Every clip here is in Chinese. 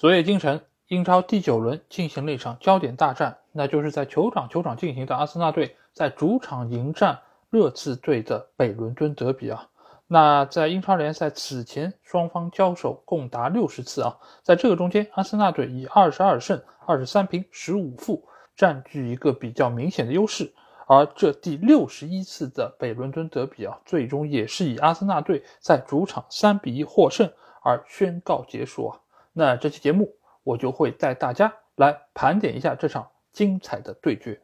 昨夜今晨，英超第九轮进行了一场焦点大战，那就是在酋长球场进行的阿森纳队在主场迎战热刺队的北伦敦德比啊。那在英超联赛此前双方交手共达六十次啊，在这个中间，阿森纳队以二十二胜、二十三平、十五负占据一个比较明显的优势。而这第六十一次的北伦敦德比啊，最终也是以阿森纳队在主场三比一获胜而宣告结束啊。那这期节目，我就会带大家来盘点一下这场精彩的对决。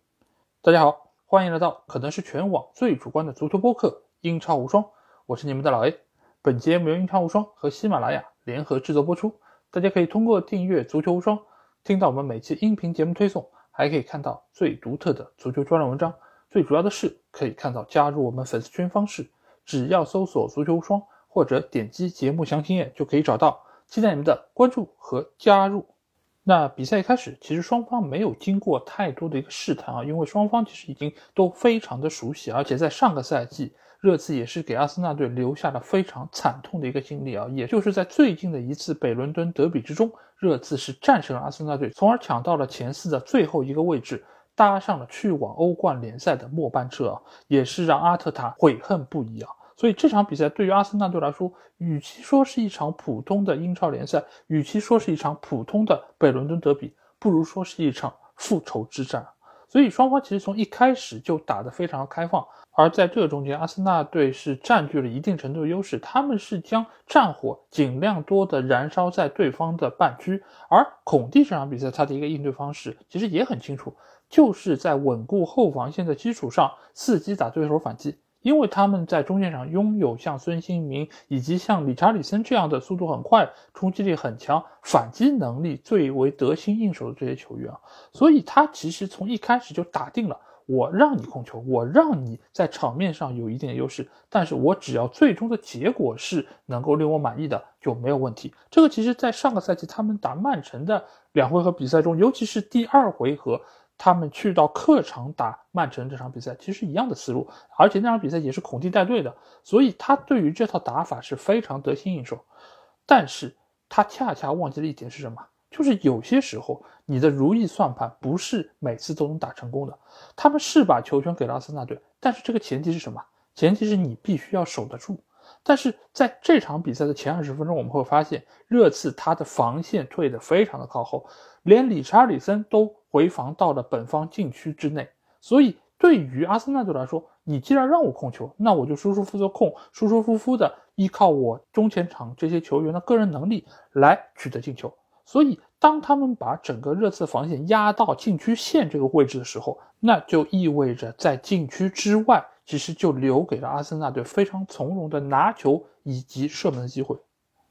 大家好，欢迎来到可能是全网最主观的足球播客《英超无双》，我是你们的老 A。本节目由英超无双和喜马拉雅联合制作播出。大家可以通过订阅《足球无双》，听到我们每期音频节目推送，还可以看到最独特的足球专栏文章。最主要的是，可以看到加入我们粉丝群方式，只要搜索“足球无双”或者点击节目详情页就可以找到。期待你们的关注和加入。那比赛一开始，其实双方没有经过太多的一个试探啊，因为双方其实已经都非常的熟悉，而且在上个赛季，热刺也是给阿森纳队留下了非常惨痛的一个经历啊，也就是在最近的一次北伦敦德比之中，热刺是战胜了阿森纳队，从而抢到了前四的最后一个位置，搭上了去往欧冠联赛的末班车啊，也是让阿特塔悔恨不已啊。所以这场比赛对于阿森纳队来说，与其说是一场普通的英超联赛，与其说是一场普通的北伦敦德比，不如说是一场复仇之战。所以双方其实从一开始就打得非常开放，而在这中间，阿森纳队是占据了一定程度的优势，他们是将战火尽量多的燃烧在对方的半区。而孔蒂这场比赛他的一个应对方式其实也很清楚，就是在稳固后防线的基础上，伺机打对手反击。因为他们在中线上拥有像孙兴民以及像理查里森这样的速度很快、冲击力很强、反击能力最为得心应手的这些球员啊，所以他其实从一开始就打定了，我让你控球，我让你在场面上有一定的优势，但是我只要最终的结果是能够令我满意的就没有问题。这个其实，在上个赛季他们打曼城的两回合比赛中，尤其是第二回合。他们去到客场打曼城这场比赛，其实一样的思路，而且那场比赛也是孔蒂带队的，所以他对于这套打法是非常得心应手。但是他恰恰忘记了一点是什么？就是有些时候你的如意算盘不是每次都能打成功的。他们是把球权给了阿森纳队，但是这个前提是什么？前提是你必须要守得住。但是在这场比赛的前二十分钟，我们会发现热刺他的防线退得非常的靠后，连理查里森都。回防到了本方禁区之内，所以对于阿森纳队来说，你既然让我控球，那我就舒舒服服控，舒舒服服的依靠我中前场这些球员的个人能力来取得进球。所以，当他们把整个热刺防线压到禁区线这个位置的时候，那就意味着在禁区之外，其实就留给了阿森纳队非常从容的拿球以及射门的机会。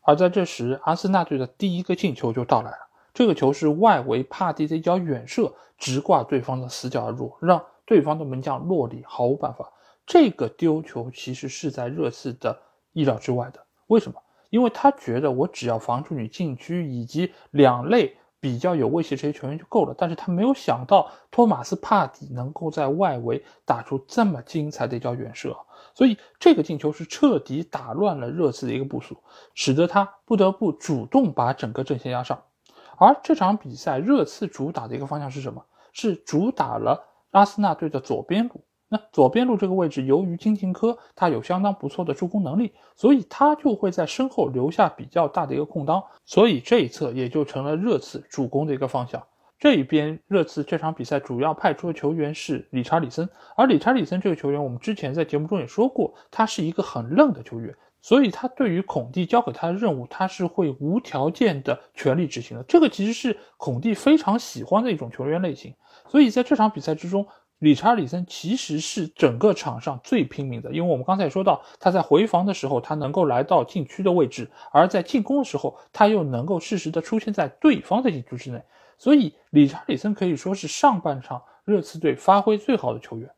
而在这时，阿森纳队的第一个进球就到来了。这个球是外围帕蒂的一脚远射，直挂对方的死角而入，让对方的门将洛里毫无办法。这个丢球其实是在热刺的意料之外的。为什么？因为他觉得我只要防住你禁区以及两类比较有威胁这些球员就够了。但是他没有想到托马斯帕蒂能够在外围打出这么精彩的一脚远射，所以这个进球是彻底打乱了热刺的一个部署，使得他不得不主动把整个阵线压上。而这场比赛，热刺主打的一个方向是什么？是主打了阿森纳队的左边路。那左边路这个位置，由于金琴科他有相当不错的助攻能力，所以他就会在身后留下比较大的一个空当，所以这一侧也就成了热刺主攻的一个方向。这一边，热刺这场比赛主要派出的球员是理查里森，而理查里森这个球员，我们之前在节目中也说过，他是一个很愣的球员。所以他对于孔蒂交给他的任务，他是会无条件的全力执行的。这个其实是孔蒂非常喜欢的一种球员类型。所以在这场比赛之中，理查里森其实是整个场上最拼命的。因为我们刚才也说到，他在回防的时候，他能够来到禁区的位置；而在进攻的时候，他又能够适时的出现在对方的禁区之内。所以理查里森可以说是上半场热刺队发挥最好的球员。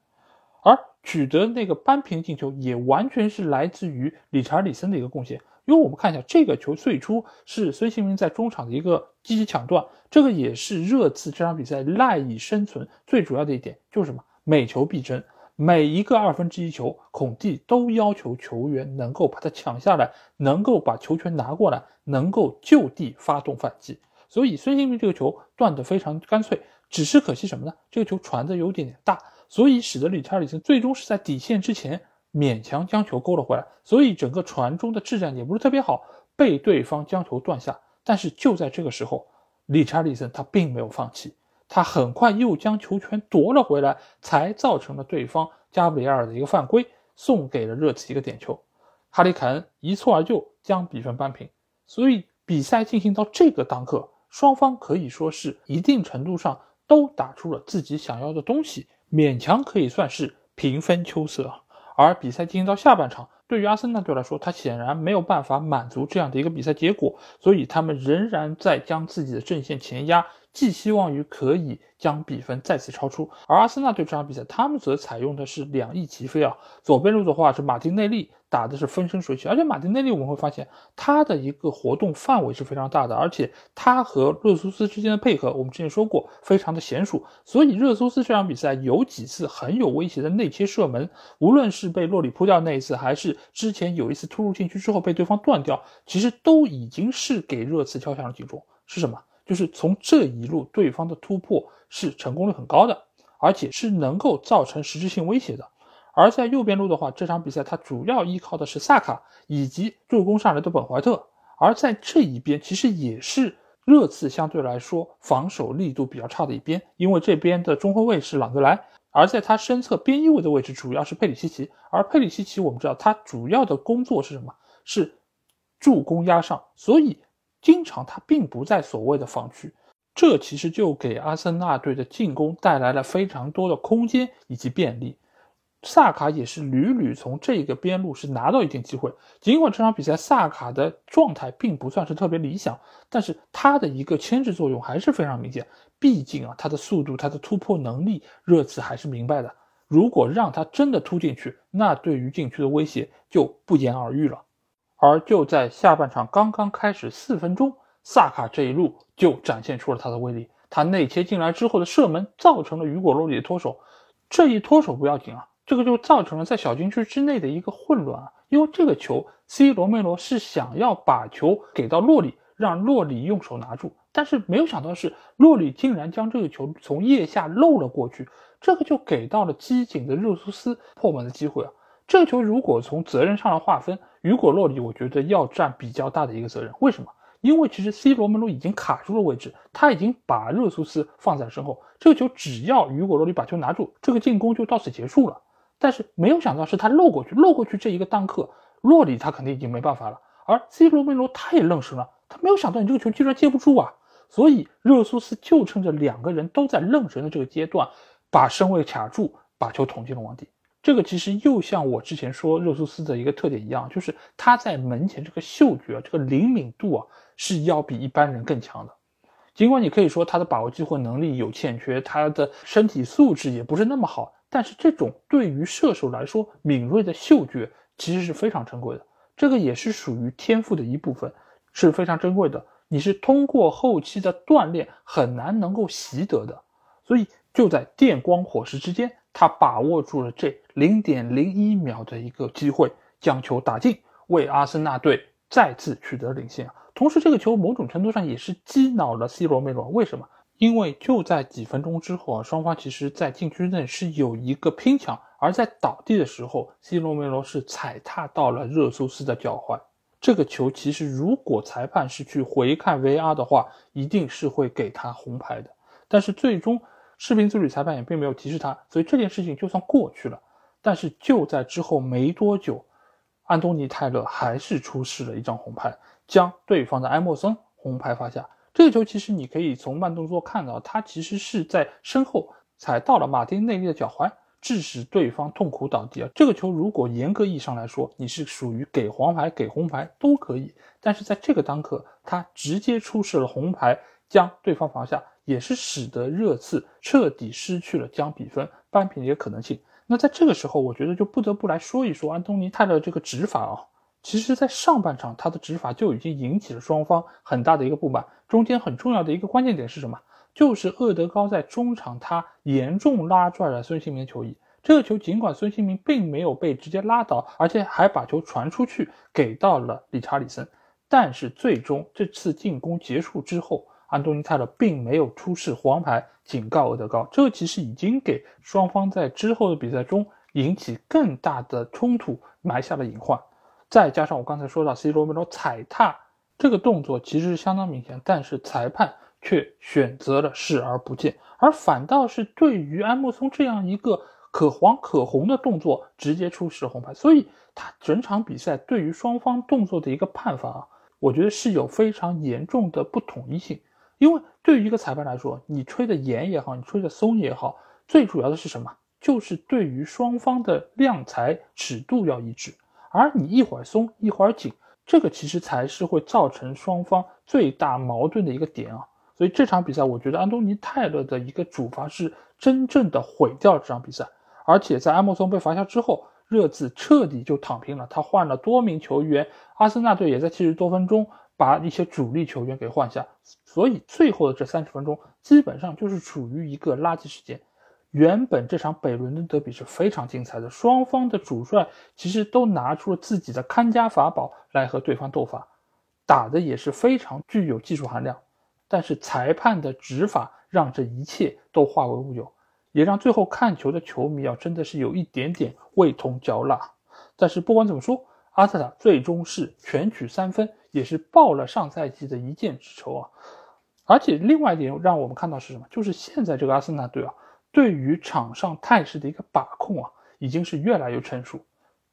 而取得那个扳平进球，也完全是来自于理查里森的一个贡献。因为我们看一下这个球，最初是孙兴民在中场的一个积极抢断，这个也是热刺这场比赛赖以生存最主要的一点，就是什么？每球必争，每一个二分之一球，孔蒂都要求球员能够把它抢下来，能够把球权拿过来，能够就地发动反击。所以孙兴民这个球断得非常干脆。只是可惜什么呢？这个球传的有点点大，所以使得理查里森最终是在底线之前勉强将球勾了回来。所以整个传中的质量也不是特别好，被对方将球断下。但是就在这个时候，理查利森他并没有放弃，他很快又将球权夺了回来，才造成了对方加布里埃尔的一个犯规，送给了热刺一个点球。哈里凯恩一蹴而就，将比分扳平。所以比赛进行到这个当刻，双方可以说是一定程度上都打出了自己想要的东西，勉强可以算是平分秋色。而比赛进行到下半场。对于阿森纳队来说，他显然没有办法满足这样的一个比赛结果，所以他们仍然在将自己的阵线前压，寄希望于可以将比分再次超出。而阿森纳队这场比赛，他们则采用的是两翼齐飞啊，左边路的话是马丁内利。打的是风生水起，而且马丁内利我们会发现他的一个活动范围是非常大的，而且他和热苏斯之间的配合，我们之前说过非常的娴熟，所以热苏斯这场比赛有几次很有威胁的内切射门，无论是被洛里扑掉那一次，还是之前有一次突入禁区之后被对方断掉，其实都已经是给热刺敲响了警钟。是什么？就是从这一路对方的突破是成功率很高的，而且是能够造成实质性威胁的。而在右边路的话，这场比赛他主要依靠的是萨卡以及助攻上来的本怀特。而在这一边，其实也是热刺相对来说防守力度比较差的一边，因为这边的中后卫是朗格莱，而在他身侧边翼位的位置主要是佩里西奇。而佩里西奇我们知道他主要的工作是什么？是助攻压上，所以经常他并不在所谓的防区，这其实就给阿森纳队的进攻带来了非常多的空间以及便利。萨卡也是屡屡从这个边路是拿到一定机会，尽管这场比赛萨卡的状态并不算是特别理想，但是他的一个牵制作用还是非常明显。毕竟啊，他的速度、他的突破能力，热刺还是明白的。如果让他真的突进去，那对于禁区的威胁就不言而喻了。而就在下半场刚刚开始四分钟，萨卡这一路就展现出了他的威力。他内切进来之后的射门，造成了雨果·洛里的脱手。这一脱手不要紧啊。这个就造成了在小禁区之内的一个混乱啊，因为这个球，C 罗梅罗是想要把球给到洛里，让洛里用手拿住，但是没有想到是洛里竟然将这个球从腋下漏了过去，这个就给到了机警的热苏斯破门的机会啊。这个球如果从责任上来划分，雨果洛里我觉得要占比较大的一个责任，为什么？因为其实 C 罗梅罗已经卡住了位置，他已经把热苏斯放在了身后，这个球只要雨果洛里把球拿住，这个进攻就到此结束了。但是没有想到是他漏过去，漏过去这一个当刻，洛里他肯定已经没办法了。而 C 罗梅罗他也愣神了，他没有想到你这个球居然接不住啊！所以热苏斯就趁着两个人都在愣神的这个阶段，把身位卡住，把球捅进了网底。这个其实又像我之前说热苏斯的一个特点一样，就是他在门前这个嗅觉、这个灵敏度啊，是要比一般人更强的。尽管你可以说他的把握机会能力有欠缺，他的身体素质也不是那么好。但是这种对于射手来说敏锐的嗅觉其实是非常珍贵的，这个也是属于天赋的一部分，是非常珍贵的。你是通过后期的锻炼很难能够习得的，所以就在电光火石之间，他把握住了这零点零一秒的一个机会，将球打进，为阿森纳队再次取得领先。同时，这个球某种程度上也是激恼了 C 罗梅罗，为什么？因为就在几分钟之后啊，双方其实在禁区内是有一个拼抢，而在倒地的时候，C 罗梅罗是踩踏到了热苏斯的脚踝。这个球其实如果裁判是去回看 VR 的话，一定是会给他红牌的。但是最终视频助理裁判也并没有提示他，所以这件事情就算过去了。但是就在之后没多久，安东尼泰勒还是出示了一张红牌，将对方的埃莫森红牌罚下。这个球其实你可以从慢动作看到，他其实是在身后踩到了马丁内利的脚踝，致使对方痛苦倒地啊。这个球如果严格意义上来说，你是属于给黄牌、给红牌都可以，但是在这个当刻，他直接出示了红牌，将对方罚下，也是使得热刺彻底失去了将比分扳平的一个可能性。那在这个时候，我觉得就不得不来说一说安东尼泰勒这个执法啊。其实，在上半场他的执法就已经引起了双方很大的一个不满。中间很重要的一个关键点是什么？就是厄德高在中场他严重拉拽了孙兴民的球衣。这个球尽管孙兴民并没有被直接拉倒，而且还把球传出去给到了理查里森，但是最终这次进攻结束之后，安东尼泰勒并没有出示黄牌警告厄德高，这其实已经给双方在之后的比赛中引起更大的冲突埋下了隐患。再加上我刚才说到 C 罗梅罗踩踏这个动作其实是相当明显，但是裁判却选择了视而不见，而反倒是对于安慕松这样一个可黄可红的动作直接出示红牌，所以他整场比赛对于双方动作的一个判罚啊。我觉得是有非常严重的不统一性，因为对于一个裁判来说，你吹的严也好，你吹的松也好，最主要的是什么？就是对于双方的量裁尺度要一致。而你一会儿松一会儿紧，这个其实才是会造成双方最大矛盾的一个点啊。所以这场比赛，我觉得安东尼泰勒的一个主罚是真正的毁掉了这场比赛。而且在埃莫松被罚下之后。热刺彻底就躺平了，他换了多名球员，阿森纳队也在七十多分钟把一些主力球员给换下，所以最后的这三十分钟基本上就是处于一个垃圾时间。原本这场北伦敦德比是非常精彩的，双方的主帅其实都拿出了自己的看家法宝来和对方斗法，打的也是非常具有技术含量，但是裁判的执法让这一切都化为乌有。也让最后看球的球迷啊，真的是有一点点味同嚼蜡。但是不管怎么说，阿特塔最终是全取三分，也是报了上赛季的一箭之仇啊。而且另外一点让我们看到是什么？就是现在这个阿森纳队啊，对于场上态势的一个把控啊，已经是越来越成熟，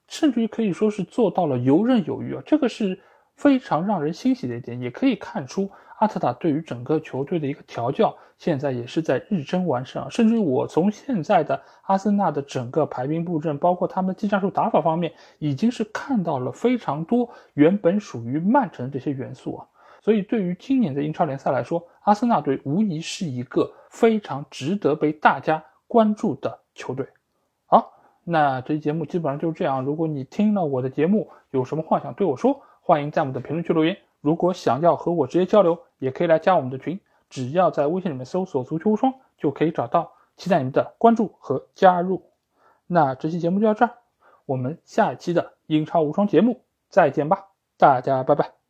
甚至于可以说是做到了游刃有余啊。这个是非常让人欣喜的一点，也可以看出。阿特塔对于整个球队的一个调教，现在也是在日臻完善啊。甚至于我从现在的阿森纳的整个排兵布阵，包括他们技战术打法方面，已经是看到了非常多原本属于曼城这些元素啊。所以对于今年的英超联赛来说，阿森纳队无疑是一个非常值得被大家关注的球队。好，那这期节目基本上就是这样。如果你听了我的节目，有什么话想对我说，欢迎在我们的评论区留言。如果想要和我直接交流，也可以来加我们的群，只要在微信里面搜索“足球无双”就可以找到。期待你们的关注和加入。那这期节目就到这儿，我们下一期的英超无双节目再见吧，大家拜拜。